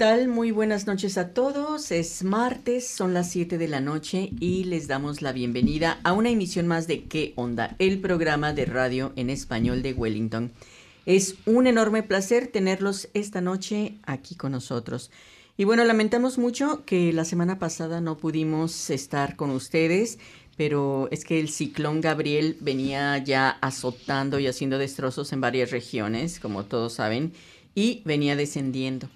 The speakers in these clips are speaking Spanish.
Tal? Muy buenas noches a todos. Es martes, son las 7 de la noche y les damos la bienvenida a una emisión más de ¿Qué onda? El programa de radio en español de Wellington. Es un enorme placer tenerlos esta noche aquí con nosotros. Y bueno, lamentamos mucho que la semana pasada no pudimos estar con ustedes, pero es que el ciclón Gabriel venía ya azotando y haciendo destrozos en varias regiones, como todos saben, y venía descendiendo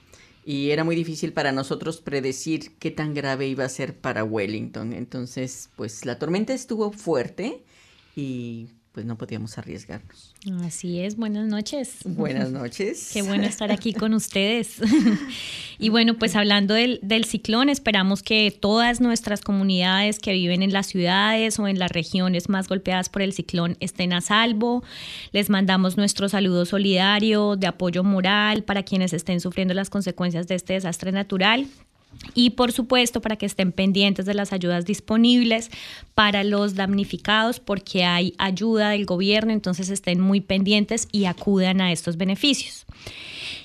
y era muy difícil para nosotros predecir qué tan grave iba a ser para Wellington. Entonces, pues la tormenta estuvo fuerte y pues no podíamos arriesgarnos. Así es, buenas noches. Buenas noches. Qué bueno estar aquí con ustedes. y bueno, pues hablando del, del, ciclón, esperamos que todas nuestras comunidades que viven en las ciudades o en las regiones más golpeadas por el ciclón estén a salvo. Les mandamos nuestro saludo solidario de apoyo moral para quienes estén sufriendo las consecuencias de este desastre natural. Y por supuesto, para que estén pendientes de las ayudas disponibles para los damnificados, porque hay ayuda del gobierno, entonces estén muy pendientes y acudan a estos beneficios.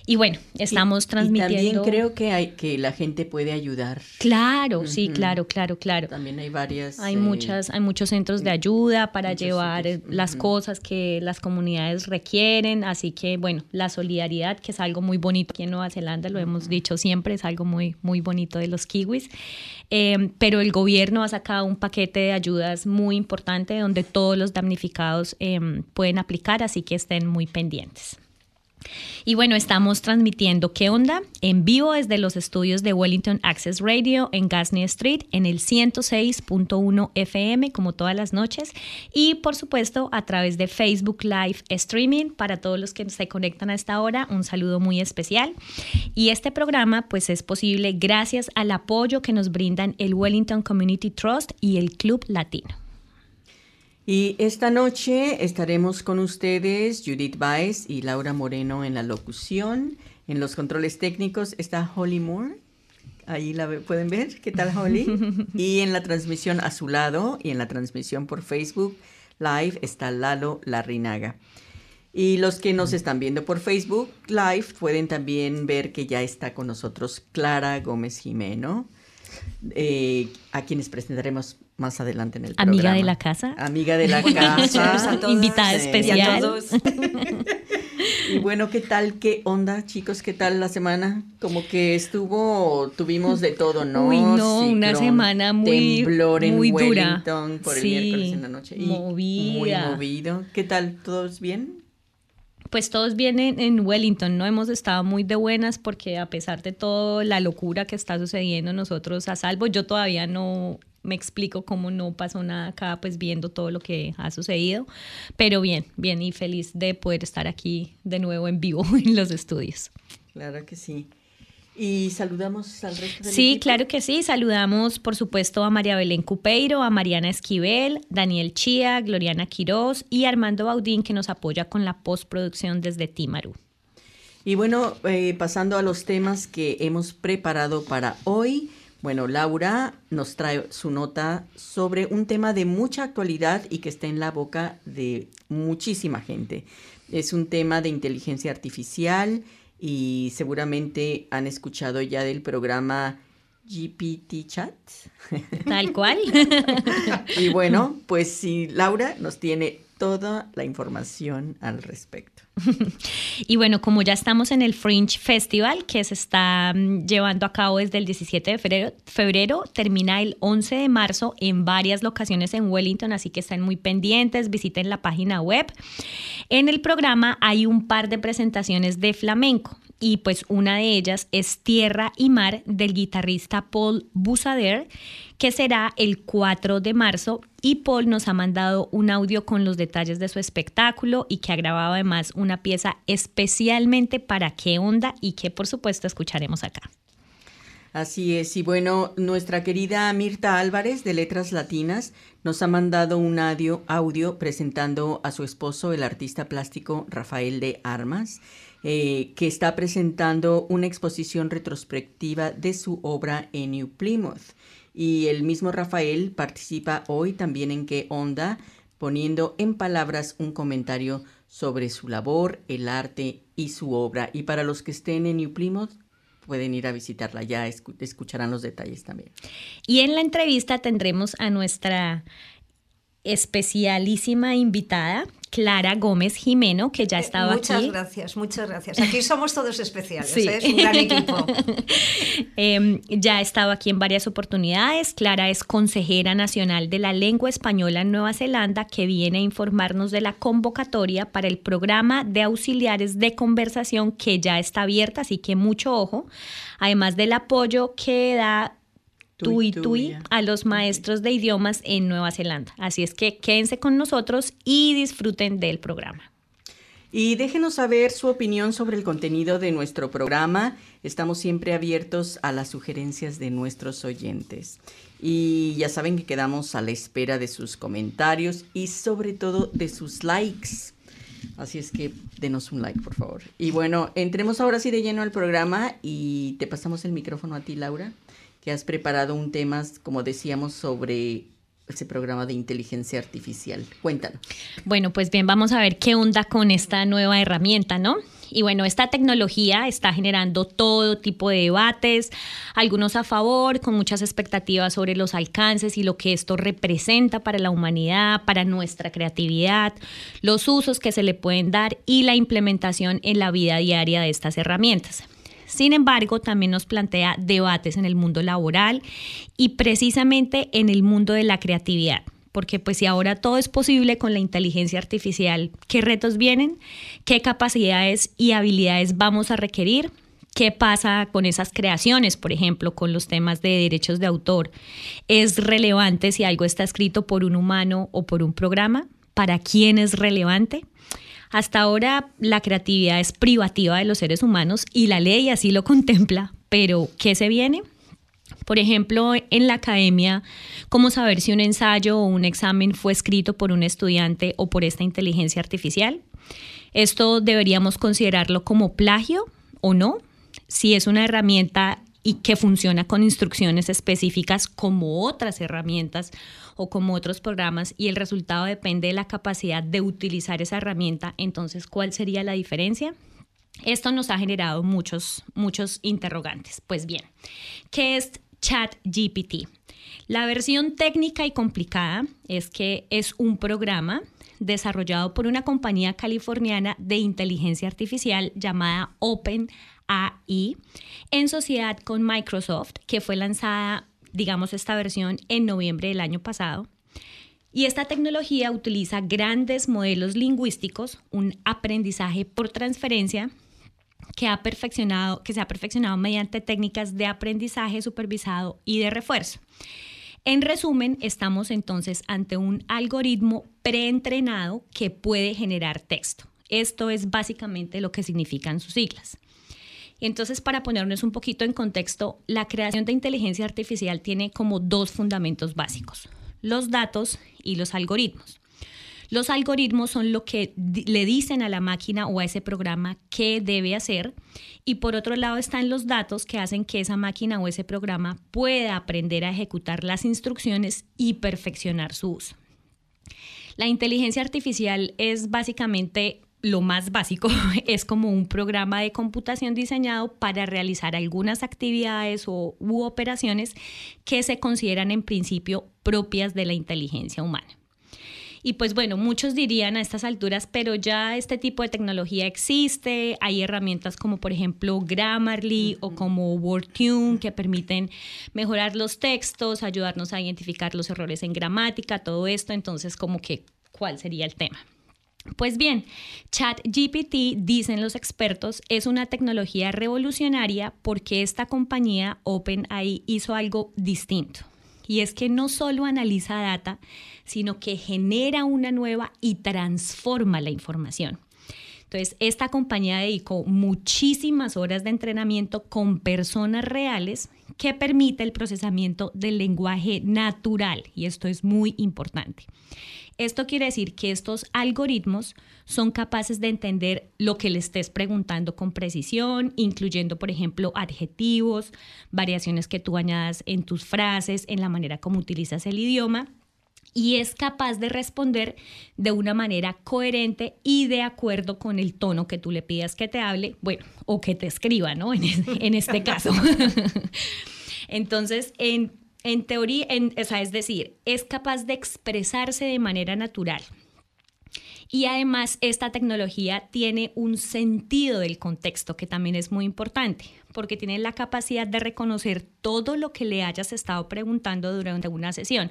Y bueno, estamos transmitiendo. Y también creo que hay que la gente puede ayudar. Claro, sí, claro, claro, claro. También hay varias. Hay muchas, hay muchos centros de ayuda para llevar las cosas que las comunidades requieren. Así que bueno, la solidaridad, que es algo muy bonito aquí en Nueva Zelanda, lo hemos dicho siempre, es algo muy, muy bonito de los kiwis. Eh, pero el gobierno ha sacado un paquete de ayudas muy importante donde todos los damnificados eh, pueden aplicar, así que estén muy pendientes. Y bueno, estamos transmitiendo ¿Qué onda? En vivo desde los estudios de Wellington Access Radio en Gasney Street en el 106.1 FM como todas las noches y por supuesto a través de Facebook Live Streaming para todos los que se conectan a esta hora, un saludo muy especial. Y este programa pues es posible gracias al apoyo que nos brindan el Wellington Community Trust y el Club Latino. Y esta noche estaremos con ustedes Judith Baez y Laura Moreno en la locución. En los controles técnicos está Holly Moore. Ahí la pueden ver. ¿Qué tal, Holly? y en la transmisión a su lado y en la transmisión por Facebook Live está Lalo Larrinaga. Y los que nos están viendo por Facebook Live pueden también ver que ya está con nosotros Clara Gómez Jimeno, eh, a quienes presentaremos más adelante en el Amiga programa. de la casa. Amiga de la casa. Invitada especial. Y, y bueno, ¿qué tal? ¿Qué onda, chicos? ¿Qué tal la semana? Como que estuvo, tuvimos de todo, ¿no? Uy, no, Ciclón, una semana muy, temblor en muy dura. Wellington por el Sí, miércoles en la noche. Y movida. Muy movido. ¿Qué tal? ¿Todos bien? Pues todos vienen en Wellington, ¿no? Hemos estado muy de buenas porque a pesar de toda la locura que está sucediendo, nosotros a salvo, yo todavía no me explico cómo no pasó nada acá, pues viendo todo lo que ha sucedido, pero bien, bien y feliz de poder estar aquí de nuevo en vivo en los estudios. Claro que sí. Y saludamos al resto del Sí, equipo? claro que sí. Saludamos, por supuesto, a María Belén Cupeiro, a Mariana Esquivel, Daniel Chía, Gloriana Quiroz y Armando Baudín, que nos apoya con la postproducción desde Timaru. Y bueno, eh, pasando a los temas que hemos preparado para hoy. Bueno, Laura nos trae su nota sobre un tema de mucha actualidad y que está en la boca de muchísima gente. Es un tema de inteligencia artificial y seguramente han escuchado ya del programa GPT Chat. Tal cual. Y bueno, pues sí, Laura nos tiene toda la información al respecto. Y bueno, como ya estamos en el Fringe Festival, que se está mm, llevando a cabo desde el 17 de febrero, febrero, termina el 11 de marzo en varias locaciones en Wellington, así que estén muy pendientes, visiten la página web. En el programa hay un par de presentaciones de flamenco y pues una de ellas es Tierra y Mar del guitarrista Paul Busader, que será el 4 de marzo y Paul nos ha mandado un audio con los detalles de su espectáculo y que ha grabado además una pieza especialmente para qué onda y que por supuesto escucharemos acá. Así es, y bueno, nuestra querida Mirta Álvarez de Letras Latinas nos ha mandado un audio, audio presentando a su esposo, el artista plástico Rafael de Armas, eh, que está presentando una exposición retrospectiva de su obra en New Plymouth. Y el mismo Rafael participa hoy también en Qué Onda, poniendo en palabras un comentario sobre su labor, el arte y su obra. Y para los que estén en New Plymouth, pueden ir a visitarla, ya escucharán los detalles también. Y en la entrevista tendremos a nuestra especialísima invitada, Clara Gómez Jimeno, que ya eh, estaba aquí. Muchas gracias, muchas gracias. Aquí somos todos especiales, ¿eh? es un gran equipo. Em, ya ha estado aquí en varias oportunidades. Clara es consejera nacional de la lengua española en Nueva Zelanda, que viene a informarnos de la convocatoria para el programa de auxiliares de conversación que ya está abierta, así que mucho ojo. Además del apoyo que da tui tui a los maestros de idiomas en Nueva Zelanda. Así es que quédense con nosotros y disfruten del programa. Y déjenos saber su opinión sobre el contenido de nuestro programa. Estamos siempre abiertos a las sugerencias de nuestros oyentes. Y ya saben que quedamos a la espera de sus comentarios y sobre todo de sus likes. Así es que denos un like, por favor. Y bueno, entremos ahora sí de lleno al programa y te pasamos el micrófono a ti, Laura que has preparado un tema, como decíamos, sobre ese programa de inteligencia artificial. Cuéntanos. Bueno, pues bien, vamos a ver qué onda con esta nueva herramienta, ¿no? Y bueno, esta tecnología está generando todo tipo de debates, algunos a favor, con muchas expectativas sobre los alcances y lo que esto representa para la humanidad, para nuestra creatividad, los usos que se le pueden dar y la implementación en la vida diaria de estas herramientas. Sin embargo, también nos plantea debates en el mundo laboral y precisamente en el mundo de la creatividad porque pues si ahora todo es posible con la inteligencia artificial, ¿qué retos vienen? ¿Qué capacidades y habilidades vamos a requerir? ¿Qué pasa con esas creaciones, por ejemplo, con los temas de derechos de autor? ¿Es relevante si algo está escrito por un humano o por un programa? ¿Para quién es relevante? Hasta ahora la creatividad es privativa de los seres humanos y la ley así lo contempla, pero ¿qué se viene? Por ejemplo, en la academia, ¿cómo saber si un ensayo o un examen fue escrito por un estudiante o por esta inteligencia artificial? ¿Esto deberíamos considerarlo como plagio o no? Si es una herramienta y que funciona con instrucciones específicas como otras herramientas o como otros programas y el resultado depende de la capacidad de utilizar esa herramienta, entonces, ¿cuál sería la diferencia? Esto nos ha generado muchos, muchos interrogantes. Pues bien, ¿qué es ChatGPT? La versión técnica y complicada es que es un programa desarrollado por una compañía californiana de inteligencia artificial llamada Open AI en sociedad con Microsoft, que fue lanzada, digamos, esta versión en noviembre del año pasado. Y esta tecnología utiliza grandes modelos lingüísticos, un aprendizaje por transferencia que, ha perfeccionado, que se ha perfeccionado mediante técnicas de aprendizaje supervisado y de refuerzo. En resumen, estamos entonces ante un algoritmo preentrenado que puede generar texto. Esto es básicamente lo que significan sus siglas. Y entonces, para ponernos un poquito en contexto, la creación de inteligencia artificial tiene como dos fundamentos básicos, los datos y los algoritmos. Los algoritmos son lo que le dicen a la máquina o a ese programa qué debe hacer y por otro lado están los datos que hacen que esa máquina o ese programa pueda aprender a ejecutar las instrucciones y perfeccionar su uso. La inteligencia artificial es básicamente lo más básico es como un programa de computación diseñado para realizar algunas actividades o, u operaciones que se consideran en principio propias de la inteligencia humana. Y pues bueno, muchos dirían a estas alturas, pero ya este tipo de tecnología existe, hay herramientas como por ejemplo Grammarly o como WordTune que permiten mejorar los textos, ayudarnos a identificar los errores en gramática, todo esto, entonces como que, ¿cuál sería el tema? Pues bien, ChatGPT, dicen los expertos, es una tecnología revolucionaria porque esta compañía OpenAI hizo algo distinto. Y es que no solo analiza data, sino que genera una nueva y transforma la información. Entonces, esta compañía dedicó muchísimas horas de entrenamiento con personas reales que permite el procesamiento del lenguaje natural y esto es muy importante. Esto quiere decir que estos algoritmos son capaces de entender lo que le estés preguntando con precisión, incluyendo, por ejemplo, adjetivos, variaciones que tú añadas en tus frases, en la manera como utilizas el idioma y es capaz de responder de una manera coherente y de acuerdo con el tono que tú le pidas que te hable, bueno, o que te escriba, ¿no? En, en este caso. Entonces, en en teoría, es decir, es capaz de expresarse de manera natural. Y además esta tecnología tiene un sentido del contexto que también es muy importante, porque tiene la capacidad de reconocer todo lo que le hayas estado preguntando durante una sesión.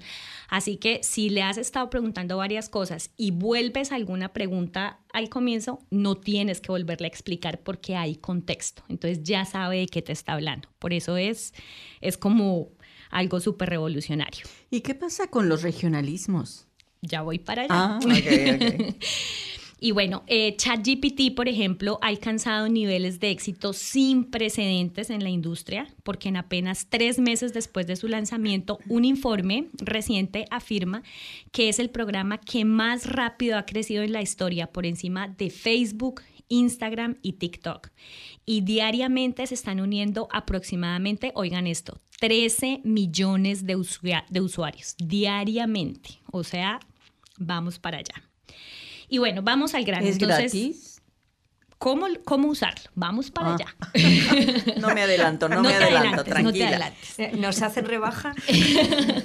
Así que si le has estado preguntando varias cosas y vuelves alguna pregunta al comienzo, no tienes que volverle a explicar porque hay contexto. Entonces ya sabe de qué te está hablando. Por eso es, es como algo súper revolucionario. ¿Y qué pasa con los regionalismos? Ya voy para allá. Ah, Y bueno, eh, ChatGPT, por ejemplo, ha alcanzado niveles de éxito sin precedentes en la industria, porque en apenas tres meses después de su lanzamiento, un informe reciente afirma que es el programa que más rápido ha crecido en la historia, por encima de Facebook, Instagram y TikTok. Y diariamente se están uniendo aproximadamente, oigan esto, 13 millones de, de usuarios diariamente. O sea, vamos para allá. Y bueno, vamos al grano. ¿Es gratis? ¿Cómo, ¿Cómo usarlo? Vamos para ah. allá. no me adelanto, no, me adelanto, tranquila. No te adelantes. Eh, ¿Nos hacen rebaja?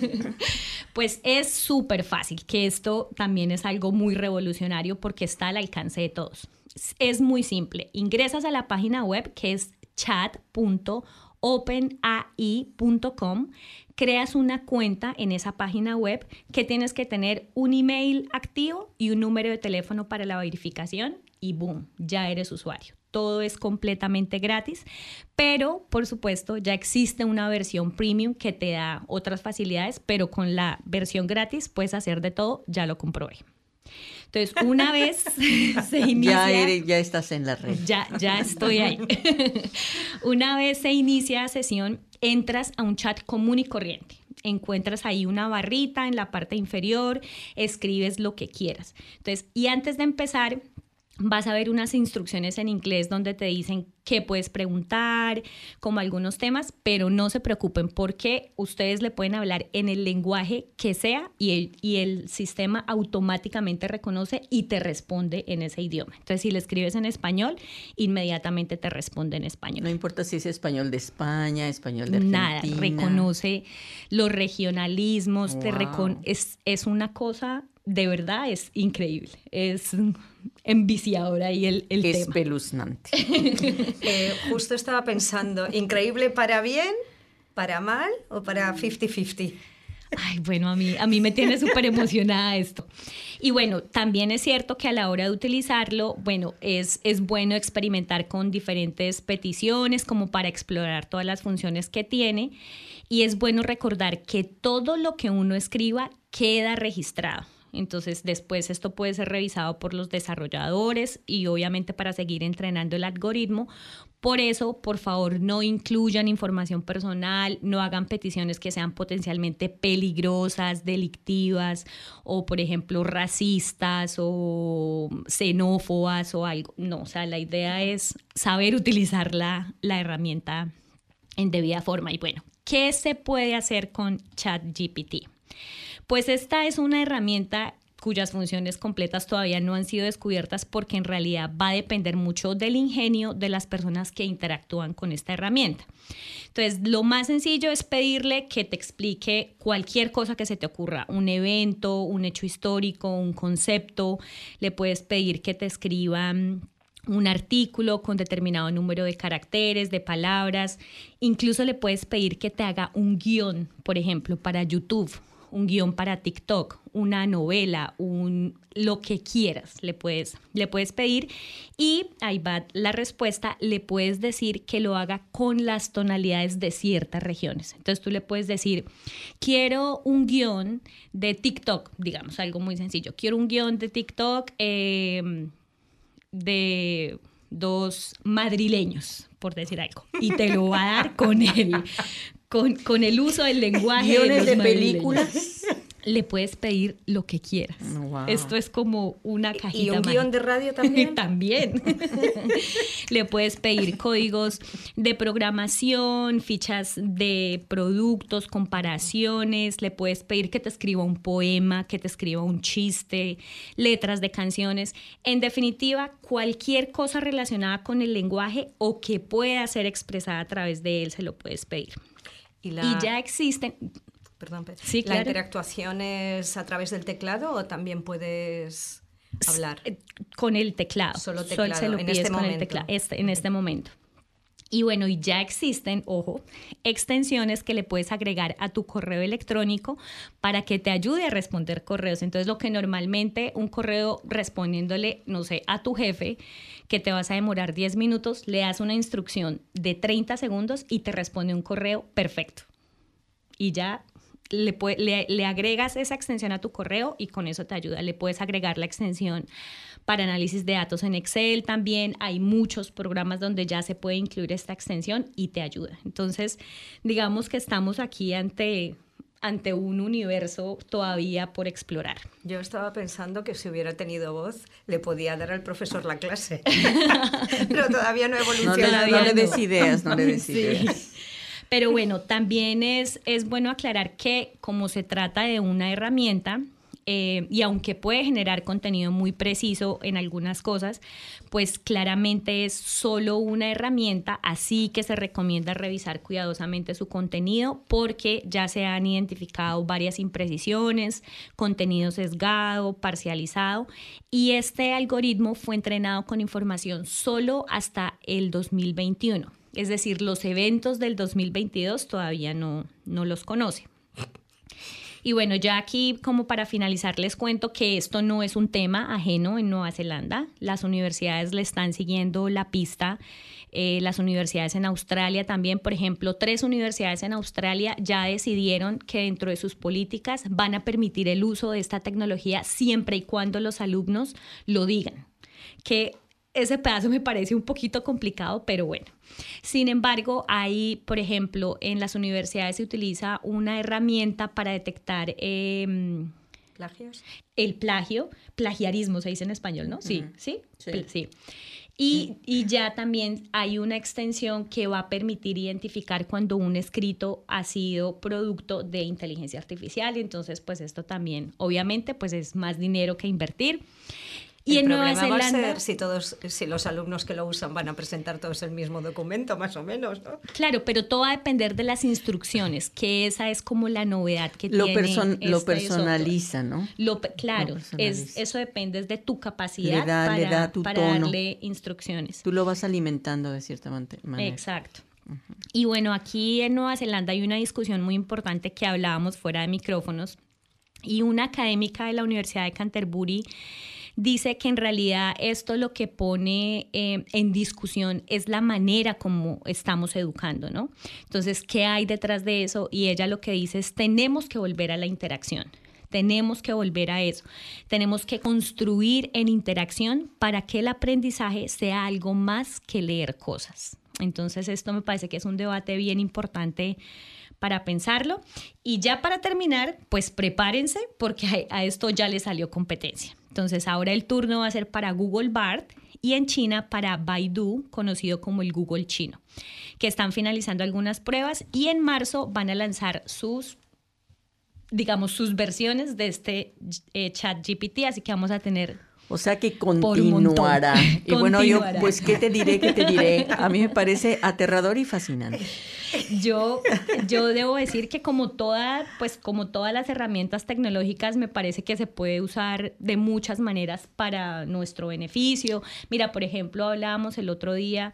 pues es súper fácil, que esto también es algo muy revolucionario porque está al alcance de todos es muy simple. Ingresas a la página web que es chat.openai.com, creas una cuenta en esa página web que tienes que tener un email activo y un número de teléfono para la verificación y boom, ya eres usuario. Todo es completamente gratis, pero por supuesto ya existe una versión premium que te da otras facilidades, pero con la versión gratis puedes hacer de todo, ya lo comprobé. Entonces, una vez se inicia... Ya, ya estás en la red. Ya, ya estoy ahí. una vez se inicia la sesión, entras a un chat común y corriente. Encuentras ahí una barrita en la parte inferior, escribes lo que quieras. Entonces, y antes de empezar, vas a ver unas instrucciones en inglés donde te dicen qué puedes preguntar, como algunos temas, pero no se preocupen porque ustedes le pueden hablar en el lenguaje que sea y el, y el sistema automáticamente reconoce y te responde en ese idioma. Entonces, si le escribes en español, inmediatamente te responde en español. No importa si es español de España, español de Argentina. Nada, reconoce los regionalismos, te es, es una cosa de verdad es increíble. Es enviciador ahí el, el tema. Espeluznante. eh, justo estaba pensando, increíble para bien, para mal o para 50-50. Ay, bueno, a mí, a mí me tiene súper emocionada esto. Y bueno, también es cierto que a la hora de utilizarlo, bueno, es, es bueno experimentar con diferentes peticiones como para explorar todas las funciones que tiene. Y es bueno recordar que todo lo que uno escriba queda registrado. Entonces después esto puede ser revisado por los desarrolladores y obviamente para seguir entrenando el algoritmo. Por eso, por favor, no incluyan información personal, no hagan peticiones que sean potencialmente peligrosas, delictivas o, por ejemplo, racistas o xenófobas o algo. No, o sea, la idea es saber utilizar la, la herramienta en debida forma. Y bueno, ¿qué se puede hacer con ChatGPT? Pues esta es una herramienta cuyas funciones completas todavía no han sido descubiertas porque en realidad va a depender mucho del ingenio de las personas que interactúan con esta herramienta. Entonces, lo más sencillo es pedirle que te explique cualquier cosa que se te ocurra, un evento, un hecho histórico, un concepto. Le puedes pedir que te escriba un artículo con determinado número de caracteres, de palabras. Incluso le puedes pedir que te haga un guion, por ejemplo, para YouTube un guion para TikTok, una novela, un lo que quieras, le puedes, le puedes pedir y ahí va la respuesta, le puedes decir que lo haga con las tonalidades de ciertas regiones. Entonces tú le puedes decir, quiero un guion de TikTok, digamos, algo muy sencillo, quiero un guion de TikTok. Eh, de dos madrileños, por decir algo, y te lo va a dar con el, con, con el uso del lenguaje. Guiones de, de películas. Le puedes pedir lo que quieras. Wow. Esto es como una cajita. ¿Y un mágica. guion de radio también? también. Le puedes pedir códigos de programación, fichas de productos, comparaciones. Le puedes pedir que te escriba un poema, que te escriba un chiste, letras de canciones. En definitiva, cualquier cosa relacionada con el lenguaje o que pueda ser expresada a través de él, se lo puedes pedir. Y, la, Y ya existen, perdón, Pe- Sí, ¿la claro. interactuación es a través del teclado o también puedes hablar? Eh, con el teclado. Solo Sol teclado, se lo en este con el momento. teclado, este- en este momento. Y bueno, y ya existen, ojo, extensiones que le puedes agregar a tu correo electrónico para que te ayude a responder correos. Entonces, lo que normalmente un correo respondiéndole, no sé, a tu jefe, que te vas a demorar 10 minutos, le das una instrucción de 30 segundos y te responde un correo perfecto. Y ya le, le, le agregas esa extensión a tu correo y con eso te ayuda. Le puedes agregar la extensión para análisis de datos en Excel también. Hay muchos programas donde ya se puede incluir esta extensión y te ayuda. Entonces, digamos que estamos aquí ante, ante un universo todavía por explorar. Yo estaba pensando que si hubiera tenido voz, le podía dar al profesor la clase. Pero todavía no he No no le des ideas, no le des Sí. ideas. Pero bueno, también es, es bueno aclarar que como se trata de una herramienta, eh, y aunque puede generar contenido muy preciso en algunas cosas, pues claramente es solo una herramienta, así que se recomienda revisar cuidadosamente su contenido porque ya se han identificado varias imprecisiones, contenido sesgado, parcializado, y este algoritmo fue entrenado con información solo hasta el 2021. Es decir, los eventos del 2022 todavía no, no los conoce. Y bueno, ya aquí como para finalizar les cuento que esto no es un tema ajeno en Nueva Zelanda. Las universidades le están siguiendo la pista. Eh, las universidades en Australia también, por ejemplo, tres universidades en Australia ya decidieron que dentro de sus políticas van a permitir el uso de esta tecnología siempre y cuando los alumnos lo digan. Que ese pedazo me parece un poquito complicado, pero bueno. Sin embargo, hay, por ejemplo, en las universidades se utiliza una herramienta para detectar eh, ¿Plagios? el plagio, plagiarismo se dice en español, ¿no? Sí, sí, Sí. Sí. Y, y ya también hay una extensión que va a permitir identificar cuando un escrito ha sido producto de inteligencia artificial. Y entonces, pues esto también, obviamente, pues es más dinero que invertir. Y el en Nueva problema va a Zelanda... ser si todos, si los alumnos que lo usan van a presentar todos el mismo documento, más o menos, ¿no? Claro, pero todo va a depender de las instrucciones, que esa es como la novedad que Lo, tiene person- lo este personaliza, ¿no? Lo claro, Lo es, personaliza. eso depende de tu capacidad Le da- para, le da tu para tono. darle instrucciones. Tú lo vas alimentando de cierta manera. Exacto. Y bueno, aquí en Nueva Zelanda hay una discusión muy importante que hablábamos fuera de micrófonos y una académica de la Universidad de Canterbury dice que en realidad esto lo que pone eh, en discusión es la manera como estamos educando, ¿no? Entonces, ¿qué hay detrás de eso? Y ella lo que dice es, tenemos que volver a la interacción. Tenemos que volver a eso. Tenemos que construir en interacción para que el aprendizaje sea algo más que leer cosas. Entonces, esto me parece que es un debate bien importante para pensarlo. Y ya para terminar, pues prepárense porque a, esto ya le salió competencia. Entonces, ahora el turno va a ser para Google Bard y en China para Baidu, conocido como el Google chino, que están finalizando algunas pruebas y en marzo van a lanzar sus digamos, sus versiones de este eh, chat GPT, así que vamos a tener O sea que continuará. Y bueno, yo, pues, ¿qué te diré? ¿Qué te diré? A mí me parece aterrador y fascinante. Yo, yo debo decir que como toda, pues como todas las herramientas tecnológicas, me parece que se puede usar de muchas maneras para nuestro beneficio. Mira, por ejemplo, hablábamos el otro día,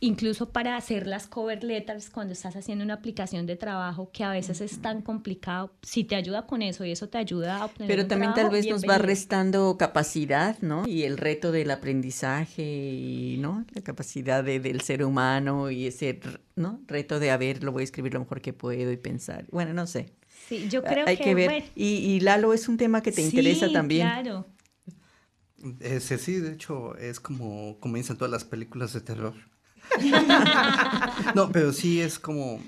incluso para hacer las cover letters cuando estás haciendo una aplicación de trabajo, que a veces es tan complicado. Si te ayuda con eso y eso te ayuda a obtener Pero un también tal vez nos va restando capacidad, ¿no? Y el reto del aprendizaje y, ¿no? La capacidad de- del ser humano y ese, ¿no? Reto de, a ver, lo voy a escribir lo mejor que puedo y pensar. Bueno, no sé. Sí, yo creo Hay que, ver. bueno, Y, y Lalo, es un tema que te interesa sí, también. Claro. Ese sí, de hecho, es como comienzan todas las películas de terror. no, pero sí es como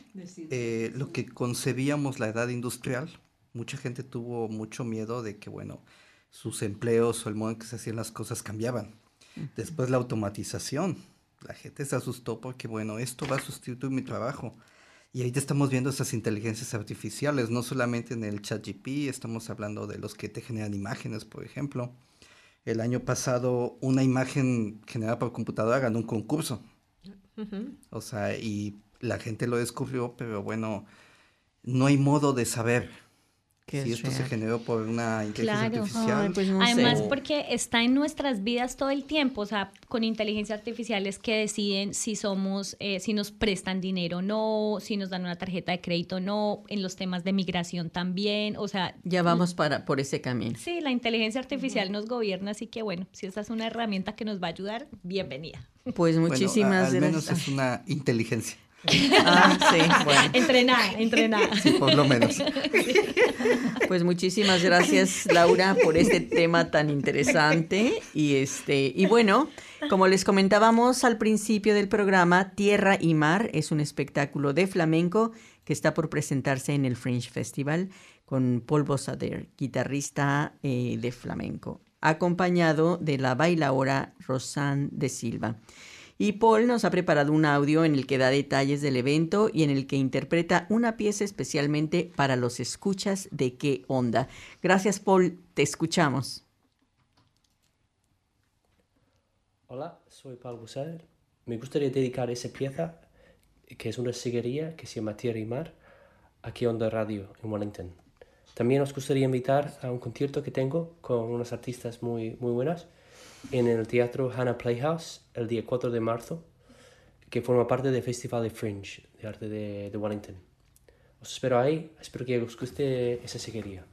eh, lo que concebíamos la edad industrial. Mucha gente tuvo mucho miedo de que, bueno, sus empleos o el modo en que se hacían las cosas cambiaban. Después la automatización. La gente se asustó porque, bueno, esto va a sustituir mi trabajo. Y ahí estamos viendo esas inteligencias artificiales, no solamente en el ChatGPT, estamos hablando de los que te generan imágenes, por ejemplo. El año pasado, una imagen generada por computadora ganó un concurso. O sea, y la gente lo descubrió, pero bueno, no hay modo de saber si esto se generó por una inteligencia artificial. Pues Además, porque está en nuestras vidas todo el tiempo, o sea, con inteligencia artificial es que deciden si somos, eh, si nos prestan dinero o no, si nos dan una tarjeta de crédito o no, en los temas de migración también, o sea... Ya vamos para, por ese camino. Sí, la inteligencia artificial nos gobierna, así que bueno, si esa es una herramienta que nos va a ayudar, bienvenida. Pues muchísimas gracias. Al menos es una inteligencia. Ah, sí, bueno. Entrenada, entrenada. Sí, por lo menos. Pues muchísimas gracias, Laura, por este tema tan interesante. Y este, y bueno, como les comentábamos al principio del programa, Tierra y Mar es un espectáculo de flamenco que está por presentarse en el Fringe Festival con Paul Bossader, guitarrista eh, de flamenco, acompañado de la bailaora Rosanne de Silva. Y Paul nos ha preparado un audio en el que da detalles del evento y en el que interpreta una pieza especialmente para los escuchas de qué onda. Gracias Paul, te escuchamos. Hola, soy Paul Busser. Me gustaría dedicar esa pieza, que es una siguería que se llama Tierra y Mar, aquí Onda Radio en Wellington. También os gustaría invitar a un concierto que tengo con unas artistas muy, muy buenas en el Teatro Hannah Playhouse el día 4 de marzo, que forma parte del Festival de Fringe de Arte de, de Wellington. Os espero ahí, espero que os guste esa seguiría.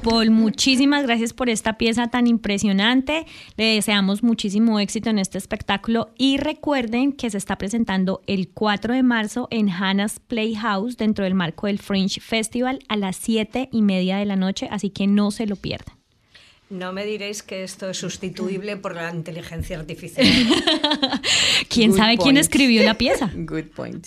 Paul. Muchísimas gracias por esta pieza tan impresionante. Le deseamos muchísimo éxito en este espectáculo y recuerden que se está presentando el 4 de marzo en Hannah's Playhouse dentro del marco del Fringe Festival a las 7 y media de la noche, así que no se lo pierdan. No me diréis que esto es sustituible por la inteligencia artificial. ¿Quién sabe quién escribió la pieza? Good point.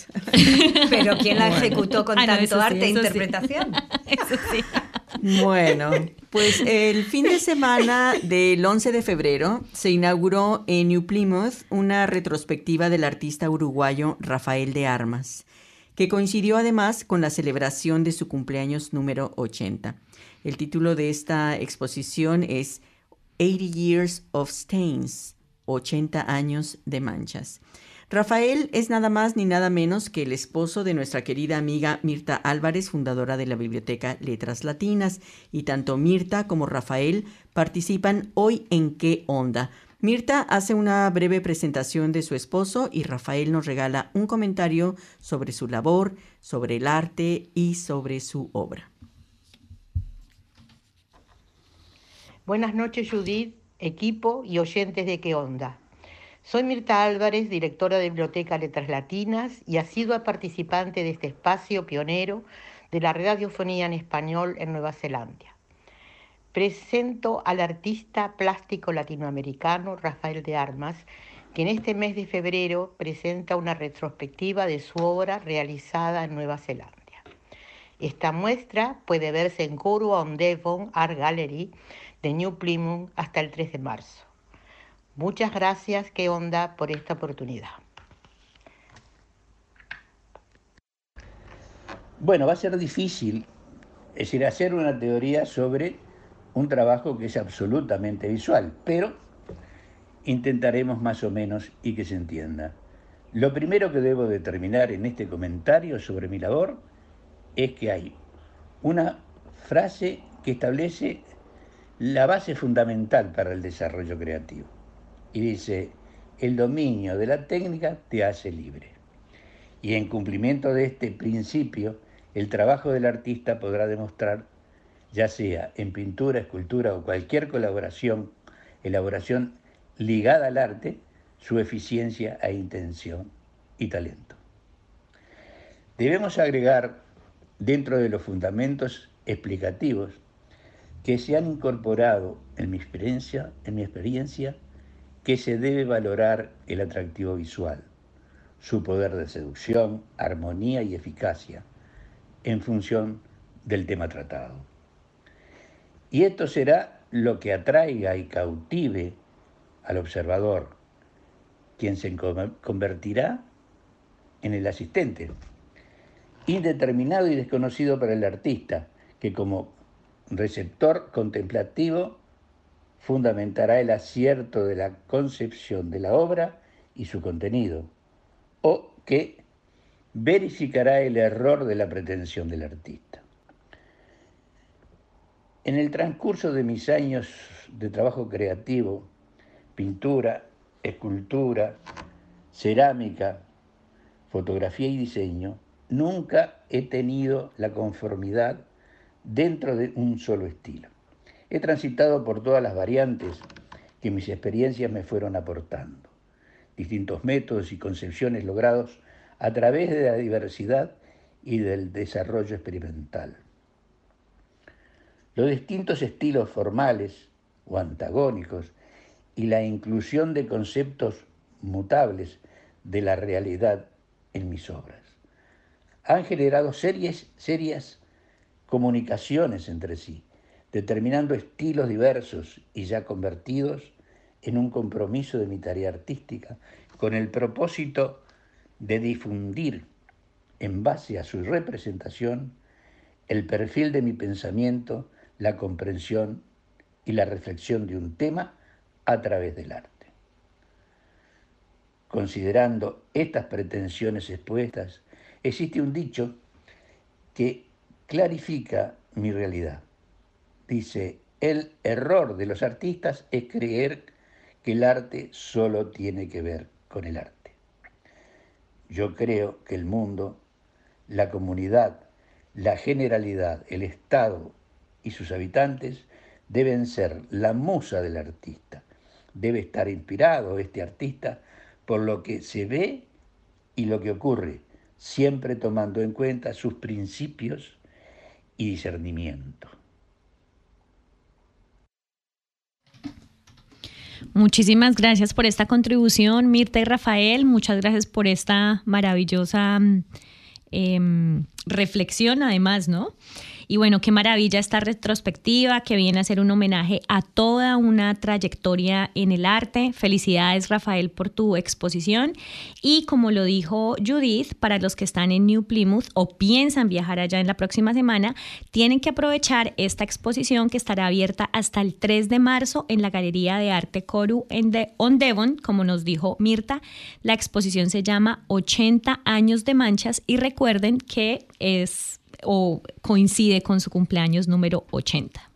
Pero ¿quién la ejecutó con ah, tanto arte e interpretación? Eso sí. Bueno, pues el fin de semana del 11 de febrero se inauguró en New Plymouth una retrospectiva del artista uruguayo Rafael de Armas, que coincidió además con la celebración de su cumpleaños número 80. El título de esta exposición es 80 Years of Stains, 80 años de manchas. Rafael es nada más ni nada menos que el esposo de nuestra querida amiga Mirta Álvarez, fundadora de la Biblioteca Letras Latinas, y tanto Mirta como Rafael participan hoy en ¿Qué onda? Mirta hace una breve presentación de su esposo y Rafael nos regala un comentario sobre su labor, sobre el arte y sobre su obra. Buenas noches, Judith, equipo y oyentes de ¿Qué onda? Soy Mirta Álvarez, directora de Biblioteca Letras Latinas y asidua participante de este espacio pionero de la radiofonía en español en Nueva Zelanda. Presento al artista plástico latinoamericano Rafael de Armas, que en este mes de febrero presenta una retrospectiva de su obra realizada en Nueva Zelanda. Esta muestra puede verse en Coro on Devon Art Gallery de New Plymouth hasta el 3 de marzo. Muchas gracias, qué onda, por esta oportunidad. Bueno, va a ser difícil, es decir, hacer una teoría sobre un trabajo que es absolutamente visual, pero intentaremos más o menos y que se entienda. Lo primero que debo determinar en este comentario sobre mi labor es que hay una frase que establece la base fundamental para el desarrollo creativo. Y dice, el dominio de la técnica te hace libre. Y en cumplimiento de este principio, el trabajo del artista podrá demostrar, ya sea en pintura, escultura o cualquier colaboración, elaboración ligada al arte, su eficiencia e intención y talento. Debemos agregar, dentro de los fundamentos explicativos, que se han incorporado en mi experiencia, en mi experiencia que se debe valorar el atractivo visual, su poder de seducción, armonía y eficacia, en función del tema tratado. Y esto será lo que atraiga y cautive al observador, quien se convertirá en el asistente, indeterminado y desconocido para el artista, que como receptor contemplativo fundamentará el acierto de la concepción de la obra y su contenido, o que verificará el error de la pretensión del artista. En el transcurso de mis años de trabajo creativo, pintura, escultura, cerámica, fotografía y diseño, nunca he tenido la conformidad dentro de un solo estilo. He transitado por todas las variantes que mis experiencias me fueron aportando, distintos métodos y concepciones logrados a través de la diversidad y del desarrollo experimental. Los distintos estilos formales o antagónicos y la inclusión de conceptos mutables de la realidad en mis obras han generado series, serias comunicaciones entre sí, determinando estilos diversos y ya convertidos en un compromiso de mi tarea artística, con el propósito de difundir, en base a su representación, el perfil de mi pensamiento, la comprensión y la reflexión de un tema a través del arte. Considerando estas pretensiones expuestas, existe un dicho que clarifica mi realidad. Dice, el error de los artistas es creer que el arte solo tiene que ver con el arte. Yo creo que el mundo, la comunidad, la generalidad, el Estado y sus habitantes deben ser la musa del artista. Debe estar inspirado este artista por lo que se ve y lo que ocurre, siempre tomando en cuenta sus principios y discernimiento. Muchísimas gracias por esta contribución, Mirta y Rafael. Muchas gracias por esta maravillosa eh, reflexión, además, ¿no? Y bueno, qué maravilla esta retrospectiva que viene a ser un homenaje a toda una trayectoria en el arte. Felicidades Rafael por tu exposición. Y como lo dijo Judith, para los que están en New Plymouth o piensan viajar allá en la próxima semana, tienen que aprovechar esta exposición que estará abierta hasta el 3 de marzo en la Galería de Arte Coru en On Devon, como nos dijo Mirta. La exposición se llama 80 años de manchas y recuerden que es o coincide con su cumpleaños número 80.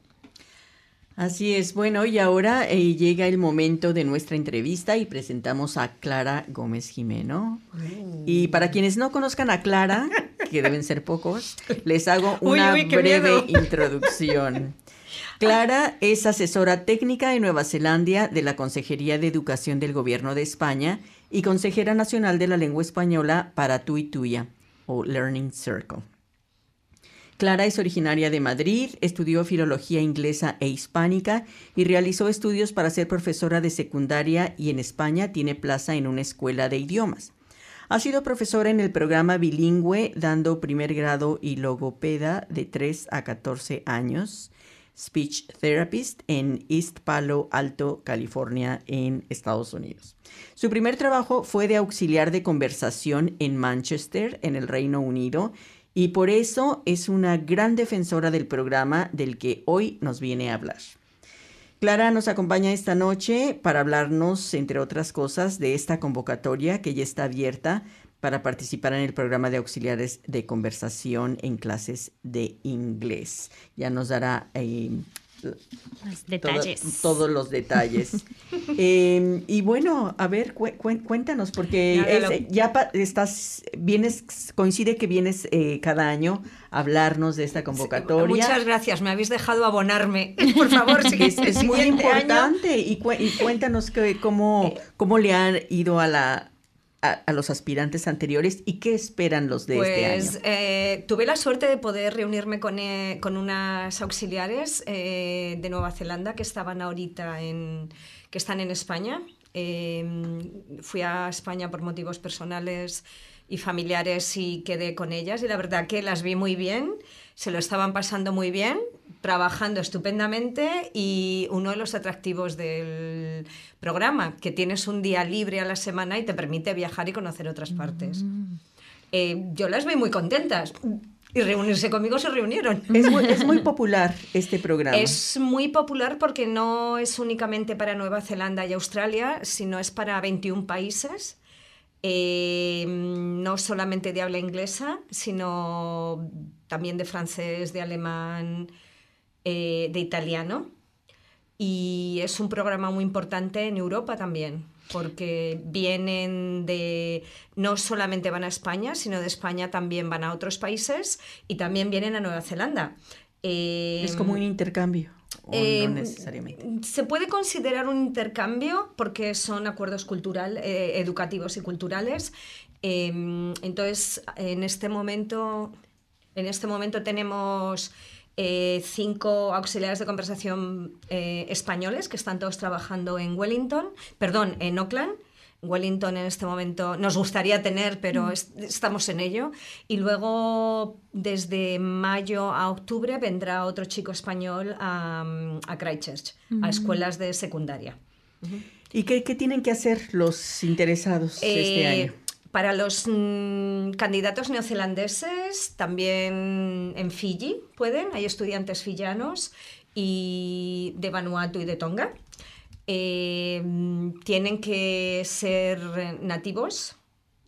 Así es, bueno, y ahora eh, llega el momento de nuestra entrevista y presentamos a Clara Gómez Jimeno. Y para quienes no conozcan a Clara, que deben ser pocos, les hago una breve introducción. Clara es asesora técnica de Nueva Zelanda de la Consejería de Educación del Gobierno de España y consejera nacional de la lengua española para Tuya o Learning Circle. Clara es originaria de Madrid, estudió filología inglesa e hispánica y realizó estudios para ser profesora de secundaria y en España tiene plaza en una escuela de idiomas. Ha sido profesora en el programa bilingüe dando primer grado y logopeda de 3 a 14 años, speech therapist en East Palo Alto, California, en Estados Unidos. Su primer trabajo fue de auxiliar de conversación en Manchester, en el Reino Unido, y por eso es una gran defensora del programa del que hoy nos viene a hablar. Clara nos acompaña esta noche para hablarnos, entre otras cosas, de esta convocatoria que ya está abierta para participar en el programa de auxiliares de conversación en clases de inglés. Ya nos dará eh, los detalles. todos los detalles. Em, y bueno, a ver, cuéntanos, porque ya estás, vienes, coincide que vienes eh, cada año a hablarnos de esta convocatoria. muchas gracias, me habéis dejado abonarme, por favor. es, es muy importante y, cuéntanos que, cómo, cómo le han ido a la a, los aspirantes anteriores y qué esperan los de este año? Pues eh, tuve la suerte de poder reunirme con, eh, con unas auxiliares eh, de Nueva Zelanda que estaban ahorita en, que están en España. fui a España por motivos personales y familiares y quedé con ellas y la verdad que las vi muy bien, se lo estaban pasando muy bien, trabajando estupendamente y uno de los atractivos del programa, que tienes un día libre a la semana y te permite viajar y conocer otras partes. Mm. Eh, yo las vi muy contentas. Y reunirse conmigo se reunieron. Es muy, es muy, popular este programa. Es muy popular porque no es únicamente para Nueva Zelanda y Australia, sino es para 21 países. Eh, no solamente de habla inglesa, sino también de francés, de alemán, eh, de italiano. Y es un programa muy importante en Europa también, porque vienen de, no solamente van a España, sino de España también van a otros países y también vienen a Nueva Zelanda. es como un intercambio. no em, necesariamente. Se puede considerar un intercambio porque son acuerdos cultural, eh, educativos y culturales. Em, entonces, en este momento, en este momento tenemos eh, cinco auxiliares de conversación eh, españoles que están todos trabajando en Wellington, perdón, en Auckland. Wellington en este momento nos gustaría tener, pero mm. estamos en ello. Y luego, desde mayo a octubre, vendrá otro chico español a, Christchurch, a mm. escuelas de secundaria. ¿Y qué, tienen que hacer los interesados este eh, año? Para los mm, candidatos neozelandeses, también en Fiji pueden, hay estudiantes fillanos y de Vanuatu y de Tonga. Eh, tienen que ser nativos,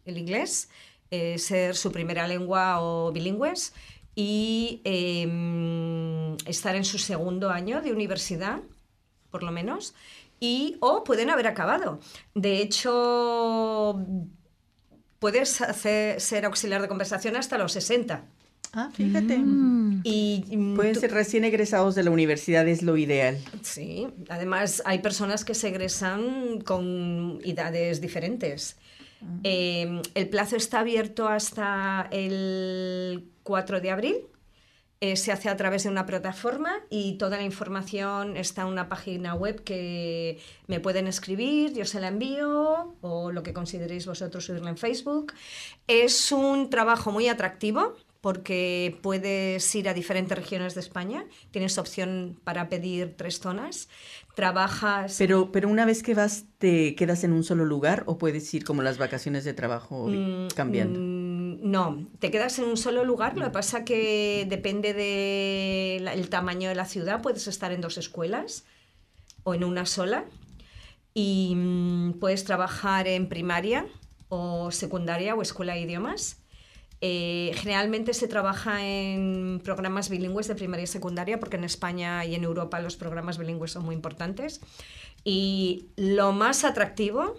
el inglés, eh, ser su primera lengua o bilingües y em, estar en su segundo año de universidad, por lo menos, y o pueden haber acabado. De hecho, puedes hacer, ser auxiliar de conversación hasta los 60. Ah, fíjate. Mm. Y mm, Pueden tú- ser recién egresados de la universidad, es lo ideal. Sí, además hay personas que se egresan con edades diferentes. Eh, el plazo está abierto hasta el 4 de abril. Eh, se hace a través de una plataforma y toda la información está en una página web que me pueden escribir, yo se la envío o lo que consideréis vosotros subirla en Facebook. Es un trabajo muy atractivo porque puedes ir a diferentes regiones de España, tienes opción para pedir tres zonas, trabajas... Pero, pero una vez que vas, ¿te quedas en un solo lugar o puedes ir como las vacaciones de trabajo Mm, cambiando? mm, No, te quedas en un solo lugar. Lo que pasa que depende del tamaño de la ciudad. Puedes estar en dos escuelas o en una sola. Y mm, puedes trabajar en primaria o secundaria o escuela de idiomas. Eh, generalmente se trabaja en programas bilingües de primaria y secundaria porque en España y en Europa los programas bilingües son muy importantes. Y lo más atractivo,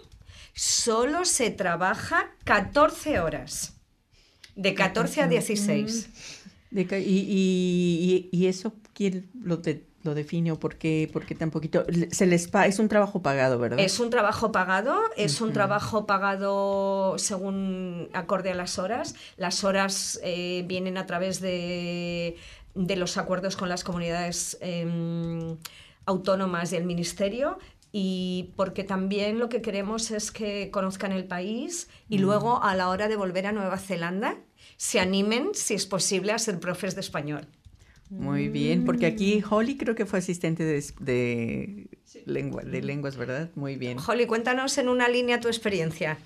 solo se trabaja 14 horas. De 14 a 16. De ca- y, y- y- y eso quién lo, de- lo define o por qué, por qué tan poquito? Se les pa- es un trabajo pagado, ¿verdad? Es un trabajo pagado, es un trabajo pagado según acorde a las horas. Las horas eh, vienen a través de, de los acuerdos con las comunidades em, autónomas y el ministerio. Y porque también lo que queremos es que conozcan el país y luego a la hora de volver a Nueva Zelanda se animen, si es posible, a ser profes de español. Muy bien, porque aquí Holly creo que fue asistente de, de, lengua, de lenguas, ¿verdad? Muy bien. Holly, cuéntanos en una línea tu experiencia.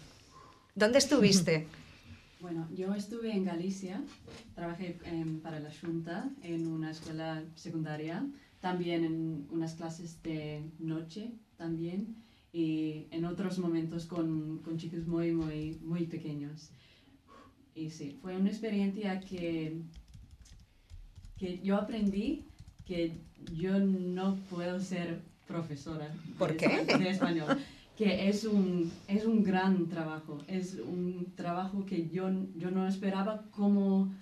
¿Dónde estuviste? Bueno, yo estuve en Galicia, trabajé em, para la Junta en una escuela secundaria, también en unas clases de noche también y en otros momentos con, con chicos muy, muy, muy pequeños. Y sí, fue una experiencia que, que yo aprendí que yo no puedo ser profesora ¿Por de qué? de español. Que es un, es un gran trabajo, es un trabajo que yo, yo no esperaba como,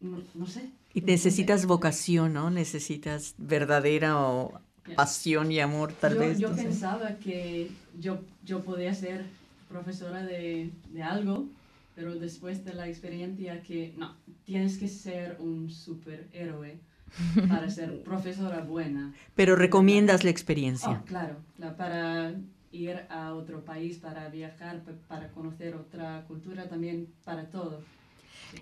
no, no sé. Y necesitas vocación, ¿no? Necesitas verdadera o pasión y amor, tal yo, vez. Yo sé. pensaba que yo, yo podía ser profesora de, de algo, pero después de la experiencia que no, tienes que ser un superhéroe para ser profesora buena. Pero recomiendas la Oh, experiencia. claro, la- para ir a otro país, para viajar, pa- para conocer otra cultura, también para todo.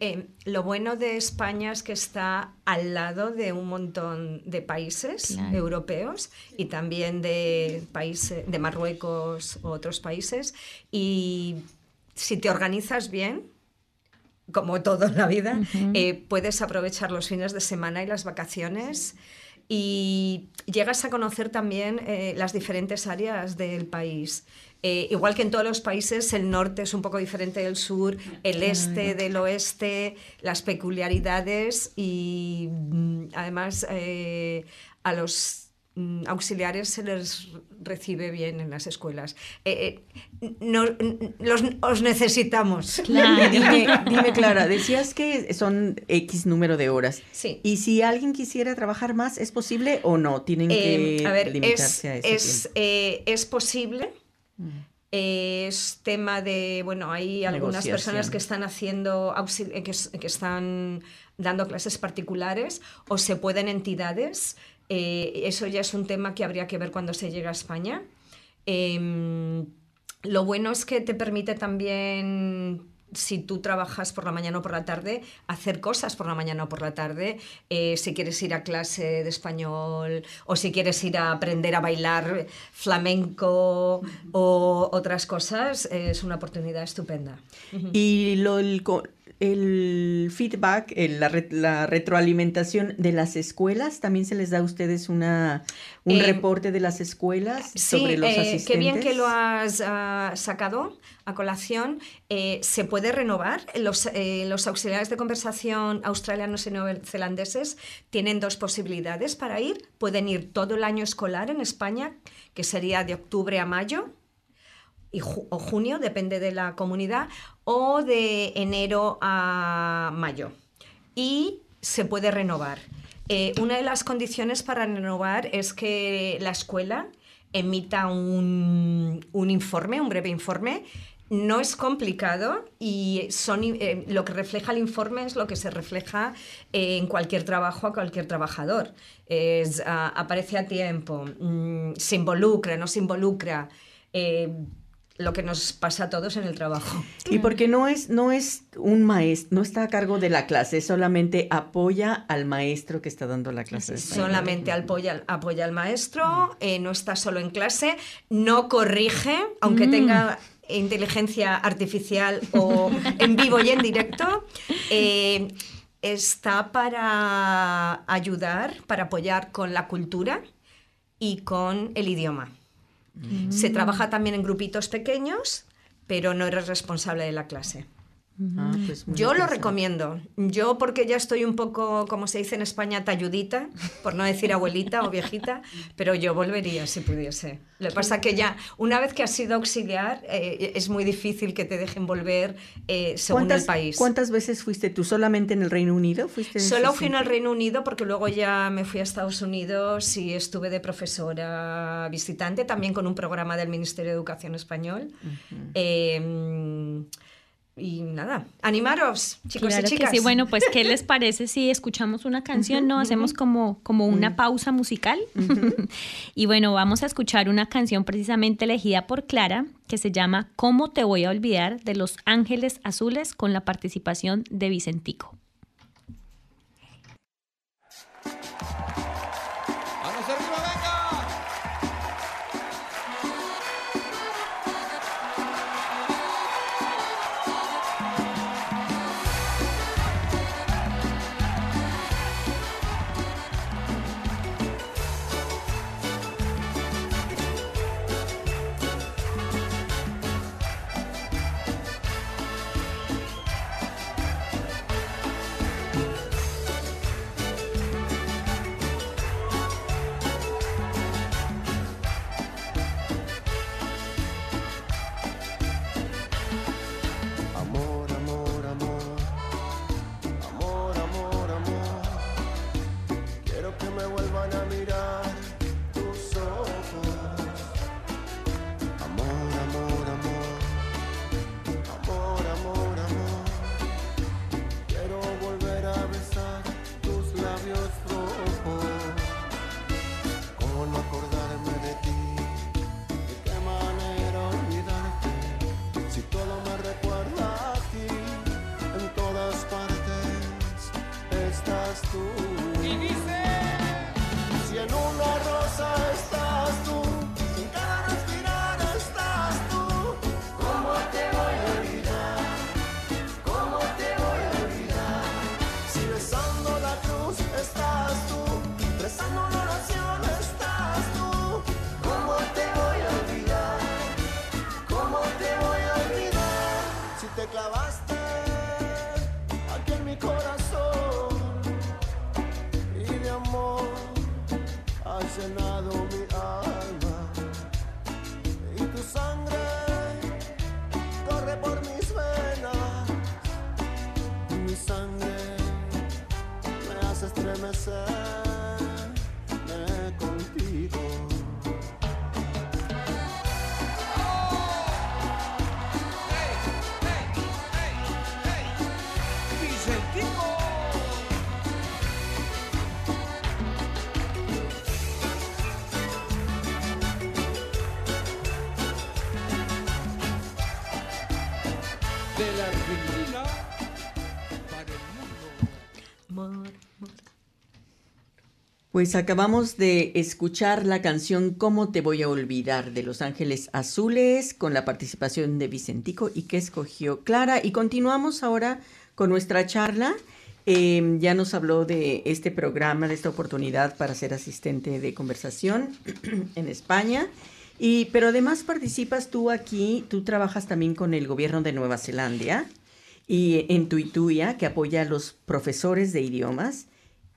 Eh, lo bueno de España es que está al lado de un montón de países Claro. europeos y también de países de Marruecos u otros países y si te organizas bien como todo en la vida eh, puedes aprovechar los fines de semana y las vacaciones y llegas a conocer también eh, las diferentes áreas del país. Eh, igual que en todos los países, el norte es un poco diferente del sur, el este del oeste, las peculiaridades y mm, además eh, a los mm, auxiliares se les recibe bien en las escuelas. Eh, eh, no- n- los- os necesitamos. Claro. Dime, dime, Clara, decías que son X número de horas. Sí. Y si alguien quisiera trabajar más, ¿es posible o no? Tienen Eh, que a ver, es, limitarse a ese es, es posible. Es tema de, bueno, hay algunas personas que están haciendo, que, que están dando clases particulares o se pueden entidades. Eh, eso ya es un tema que habría que ver cuando se llega a España. Em, lo bueno es que te permite también, si tú trabajas por la mañana o por la tarde, hacer cosas por la mañana o por la tarde. Eh, si quieres ir a clase de español o si quieres ir a aprender a bailar flamenco o otras cosas, es una oportunidad estupenda. Y lo, el, el feedback, el- la, re- la retroalimentación de las escuelas, ¿también se les da a ustedes una, un Eh, reporte de las escuelas Sí, sobre los eh, asistentes? qué bien que lo has ah, sacado a colación. Eh, se puede renovar. Los, eh, los auxiliares de conversación australianos y neozelandeses tienen dos posibilidades para ir. Pueden ir todo el año escolar en España, que sería de octubre a mayo, o junio, depende de la comunidad, o de enero a mayo. y se puede renovar. Eh, una de las condiciones para renovar es que la escuela emita un, un informe, un breve informe, no es complicado y son, eh, lo que refleja el informe es lo que se refleja en cualquier trabajo a cualquier trabajador. Es, ah, aparece a tiempo, mm, se involucra, no se involucra. Lo que nos pasa a todos en el trabajo. Y porque no es, no es un maestro, no está a cargo de la clase, solamente apoya al maestro que está dando la clase. Solamente apoya, apoya al maestro, eh, no está solo en clase, no corrige, aunque mm. tenga inteligencia artificial o en vivo y en directo. Eh, está para ayudar, para apoyar con la cultura y con el idioma. Se trabaja también en grupitos pequeños, pero no eres responsable de la clase. Ah, pues yo lo recomiendo. Yo porque ya estoy un poco, como se dice en España, talludita, por no decir abuelita o viejita, pero yo volvería si pudiese. Lo que pasa que ya, una vez que has sido auxiliar, eh, es muy difícil que te dejen volver eh, según el país. ¿Cuántas veces fuiste tú? ¿Solamente en el Reino Unido? ¿Fuiste Solo fui en el Reino Unido porque luego ya me fui a Estados Unidos y estuve de profesora visitante, también con un programa del Ministerio de Educación Español y nada, animaros, chicos y chicas. sí, bueno, pues ¿qué les parece si escuchamos una canción, no? Hacemos como, como una pausa musical. y bueno, vamos a escuchar una canción precisamente elegida por Clara que se llama ¿Cómo te voy a olvidar? de Los Ángeles Azules con la participación de Vicentico. Pues acabamos de escuchar la canción Cómo te voy a olvidar de Los Ángeles Azules con la participación de Vicentico y que escogió Clara. Y continuamos ahora con nuestra charla. Em, ya nos habló de este programa, de esta oportunidad para ser asistente de conversación en España. Y, pero además participas tú aquí, tú trabajas también con el gobierno de Nueva Zelanda y en Tuituya, que apoya a los profesores de idiomas.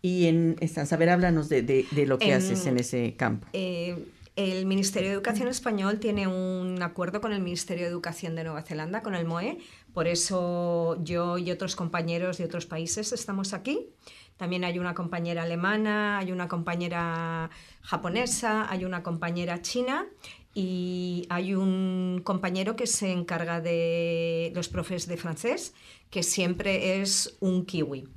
Y en San Saber, háblanos de, de, lo que haces en ese campo. Eh, el Ministerio de Educación español tiene un acuerdo con el Ministerio de Educación de Nueva Zelanda, con el MOE, por eso yo y otros compañeros de otros países estamos aquí. También hay una compañera alemana, hay una compañera japonesa, hay una compañera china y hay un compañero que se encarga de los profes de francés, que siempre es un kiwi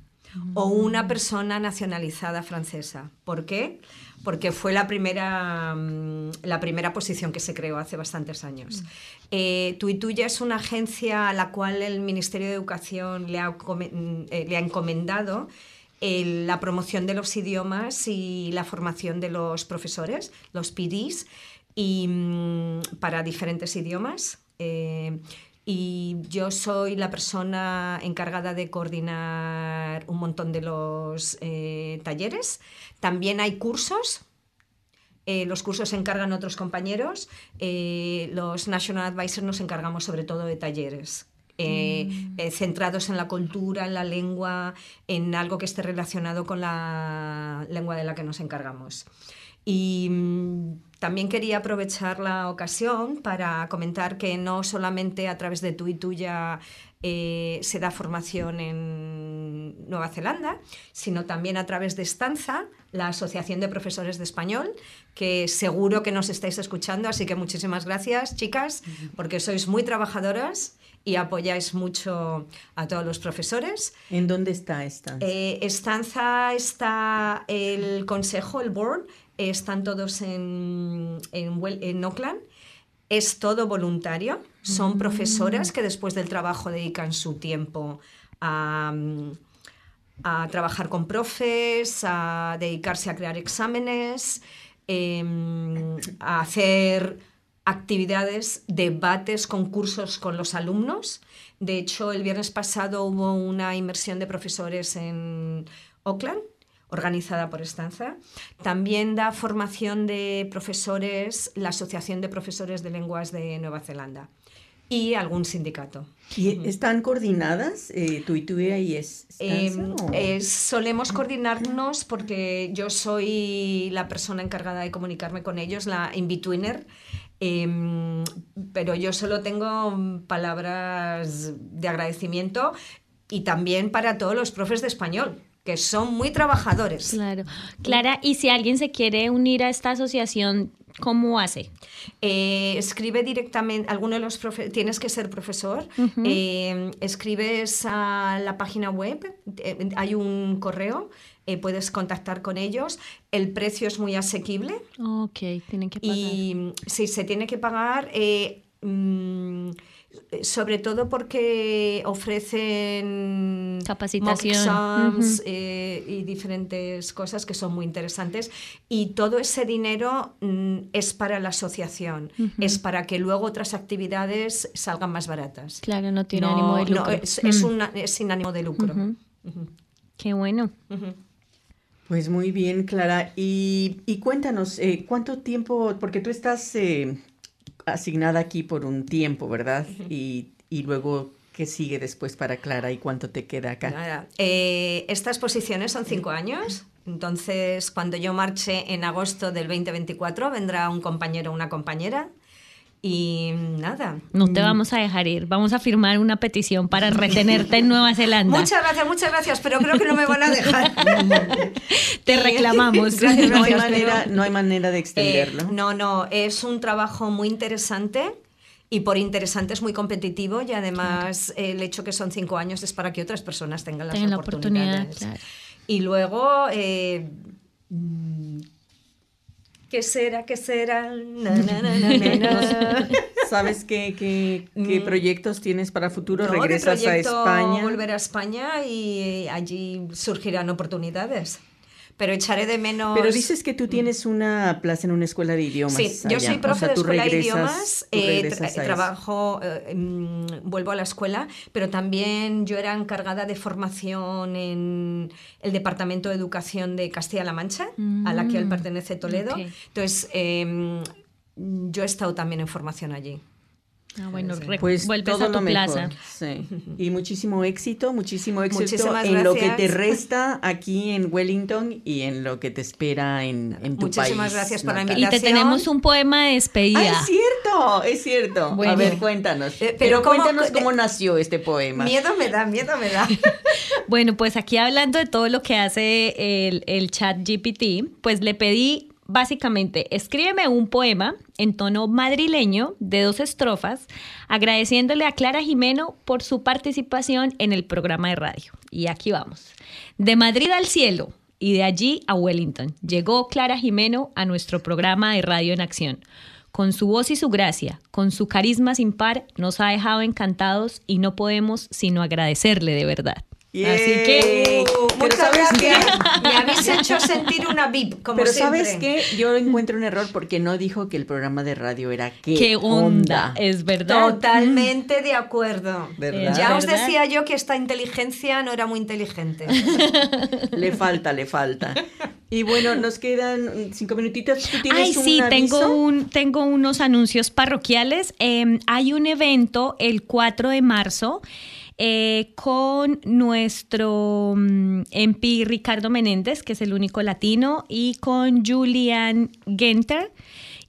o una persona nacionalizada francesa. ¿Por qué? Porque fue la primera, mm, la primera posición que se creó hace bastantes años. Eh, Tuituya es una agencia a la cual el Ministerio de Educación le ha, mm, eh, le ha encomendado la promoción de los idiomas y la formación de los profesores, los PDs, y, mm, para diferentes idiomas. Eh, y yo soy la persona encargada de coordinar un montón de los eh, talleres. También hay cursos. Eh, los cursos se encargan otros compañeros. los National Advisors nos encargamos sobre todo de talleres. Mm. centrados en la cultura, en la lengua, en algo que esté relacionado con la lengua de la que nos encargamos. Y mm, también quería aprovechar la ocasión para comentar que no solamente a través de tú y tuya eh, se da formación en Nueva Zelanda, sino también a través de Estanza, la Asociación de Profesores de Español, que seguro que nos estáis escuchando, así que muchísimas gracias, chicas, porque sois muy trabajadoras y apoyáis mucho a todos los profesores. ¿En dónde está Estanza? Eh, Estanza está el consejo, el board, están todos en, en, Auckland. Es todo voluntario. Son mm. profesoras que después del trabajo dedican su tiempo a, trabajar con profes, a dedicarse a crear exámenes, em, a hacer actividades, debates, concursos con los alumnos. De hecho, el viernes pasado hubo una inmersión de profesores en Auckland organizada por Estanza. También da formación de profesores la Asociación de Profesores de Lenguas de Nueva Zelanda y algún sindicato. ¿Y están coordinadas eh, tú y tú y es, eh, solemos coordinarnos porque yo soy la persona encargada de comunicarme con ellos, la in-betweener, em, pero yo solo tengo palabras de agradecimiento y también para todos los profes de español, que son muy trabajadores. Claro. Clara, y si alguien se quiere unir a esta asociación, ¿cómo hace? Eh, escribe directamente, alguno de los tienes que ser profesor, eh, escribes a la página web, eh, hay un correo, puedes contactar con ellos, el precio es muy asequible. Ok, tienen que pagar. Y sí, se tiene que pagar. Mm, sobre todo porque ofrecen capacitación. eh, y diferentes cosas que son muy interesantes. Y todo ese dinero mm, es para la asociación. Es para que luego otras actividades salgan más baratas. Claro no tiene ánimo de lucro. es, sin ánimo de lucro. Qué bueno. Pues muy bien Clara. Y, cuéntanos eh, cuánto tiempo porque tú estás eh, asignada aquí por un tiempo, ¿verdad? y, y, luego, ¿qué sigue después para Clara y cuánto te queda acá? Nada. Eh, estas posiciones son cinco años. Entonces, cuando yo marche en agosto del 2024, vendrá un compañero o una compañera y nada. No te mm. vamos a dejar ir. Vamos a firmar una petición para retenerte en Nueva Zelanda. Muchas gracias, muchas gracias, pero creo que no me van a dejar. te reclamamos. no, hay manera, no hay manera de extenderlo. Eh, no, no, es un trabajo muy interesante. Y por interesante es muy competitivo y además el hecho que son cinco años es para que otras personas tengan las oportunidades. La Y luego eh, ¿Qué será? ¿Qué será? ¿Sabes qué, qué, qué, mm. proyectos tienes para futuro? ¿Regresas a España? Volver a España y allí surgirán oportunidades pero echaré de menos... Pero dices que tú tienes una plaza en una escuela de idiomas. Sí, yo soy profe de escuela de idiomas, eh, trabajo, eh, vuelvo a la escuela, pero también yo era encargada de formación en el Departamento de Educación de Castilla-La Mancha, a la que él mm, pertenece Toledo. Entonces, em, yo he estado también en formación allí. Ah, bueno, pues vuelves a tu plaza. Sí. Y muchísimo éxito, muchísimo éxito en lo que te resta aquí en Wellington y en lo que te espera en, en tu Muchísimas gracias por la invitación. Y te tenemos un poema de despedida. Ah, es cierto, es cierto. A ver, cuéntanos. Eh, pero, cuéntanos cómo nació este poema. Miedo me da, miedo me da. bueno, pues aquí hablando de todo lo que hace el, el chat GPT, pues le pedí básicamente, escríbeme un poema en tono madrileño de dos estrofas, agradeciéndole a Clara Jimeno por su participación en el programa de radio. Y aquí vamos. De Madrid al cielo y de allí a Wellington, llegó Clara Jimeno a nuestro programa de radio en acción. Con su voz y su gracia, con su carisma sin par, nos ha dejado encantados y no podemos sino agradecerle de verdad. Así que, muchas gracias. Me habéis hecho sentir una VIP, como Pero siempre. ¿sabes qué? Yo encuentro un error porque no dijo que el programa de radio era qué, ¿Qué onda? Es verdad. Totalmente de acuerdo. Ya os decía yo que esta inteligencia no era muy inteligente. le falta, le falta. Y bueno, nos quedan cinco minutitos. ¿Tú Ay, sí, tengo, un, tengo unos anuncios parroquiales. Em, hay un evento el 4 de marzo eh, con nuestro MP mm, Ricardo Menéndez, que es el único latino, y con Julian Genter.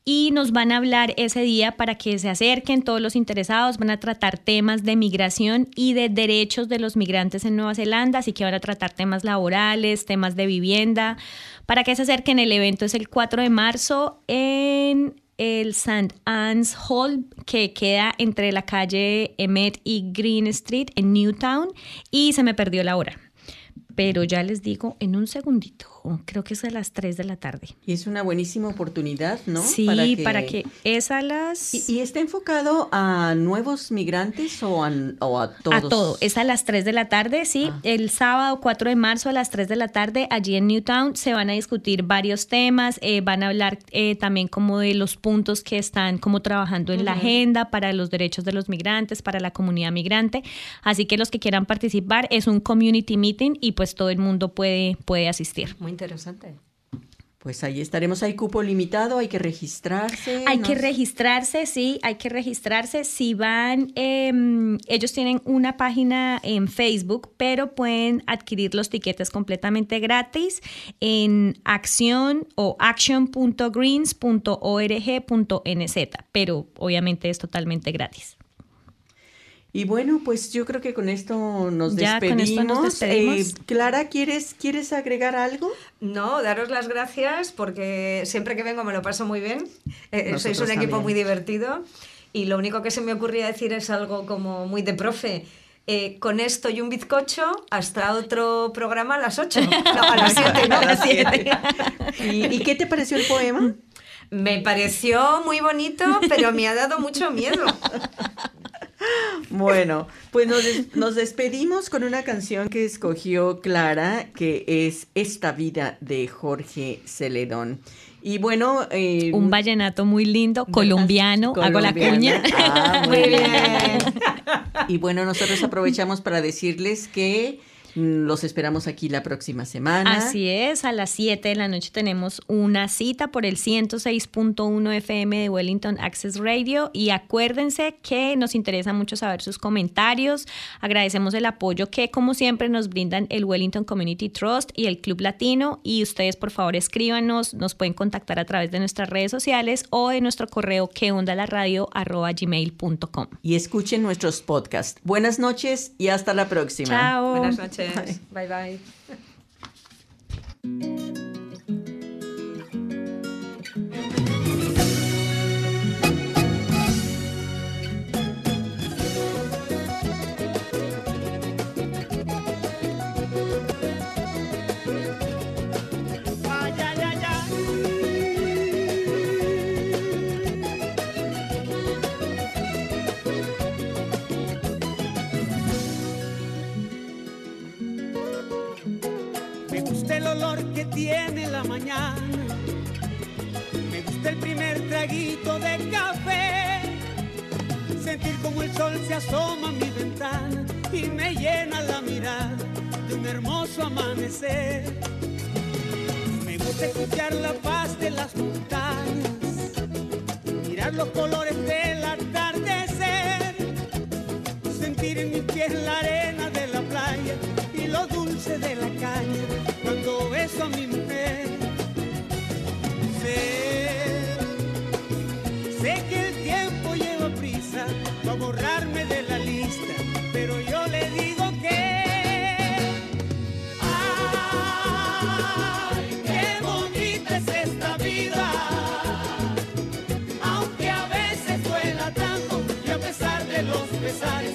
Y nos van a hablar ese día para que se acerquen todos los interesados, van a tratar temas de migración y de derechos de los migrantes en Nueva Zelanda, así que van a tratar temas laborales, temas de vivienda, para que se acerquen. El evento es el 4 de marzo en el St. Anne's Hall, que queda entre la calle Emmet y Green Street en Newtown, y se me perdió la hora. Pero ya les digo en un segundito creo que es a las 3 de la tarde. Y es una buenísima oportunidad, ¿no? Sí, para que, es a las... ¿Y, está enfocado a nuevos migrantes o a, todos? A todo, es a las 3 de la tarde, sí. Ah. El sábado 4 de marzo a las 3 de la tarde, allí en Newtown, se van a discutir varios temas, eh, van a hablar eh, también como de los puntos que están como trabajando en la agenda para los derechos de los migrantes, para la comunidad migrante. Así que los que quieran participar, es un community meeting y pues todo el mundo puede, puede asistir. Muy interesante. Pues ahí estaremos, hay cupo limitado, hay que registrarse. Hay que registrarse, sí, hay que registrarse. Si van, em, ellos tienen una página en Facebook, pero pueden adquirir los tiquetes completamente gratis en acción o action.greens.org.nz, pero obviamente es totalmente gratis. Y bueno, pues yo creo que con esto nos despedimos. Eh, Clara, ¿quieres, ¿quieres agregar algo? No, daros las gracias porque siempre que vengo me lo paso muy bien. Eh, eh, sois un equipo muy divertido. Y lo único que se me ocurría decir es algo como muy de profe. con esto y un bizcocho hasta otro programa a las 8. No, a las 7, ¿no? A las 7. ¿Y, ¿Y qué te pareció el poema? Me pareció muy bonito, pero me ha dado mucho miedo. Bueno, pues nos, despedimos con una canción que escogió Clara, que es Esta vida de Jorge Celedón. Y bueno... Eh, un vallenato muy lindo, colombiano, hago la cuña. Ah, muy bien. Y bueno, nosotros aprovechamos para decirles que los esperamos aquí la próxima semana. Así es, a las 7 de la noche tenemos una cita por el 106.1 FM de Wellington Access Radio y acuérdense que nos interesa mucho saber sus comentarios. Agradecemos el apoyo que como siempre nos brindan el Wellington Community Trust y el Club Latino y ustedes por favor escríbanos, nos pueden contactar a través de nuestras redes sociales o de nuestro correo que onda la radio gmail.com. Y escuchen nuestros podcasts. Buenas noches y hasta la próxima. Chao. Buenas noches. Bye bye. tiene la mañana. Me gusta el primer traguito de café. Sentir como el sol se asoma a mi ventana y me llena la mirada de un hermoso amanecer. Me gusta escuchar la paz de las montañas, mirar los colores del atardecer es la arena de la playa y lo dulce de la caña beso mi mujer. Sé, sé que el tiempo lleva prisa para borrarme de la lista, pero yo le digo que... ¡Ay, qué bonita es esta vida! Aunque a veces duela tanto y a pesar de los pesares,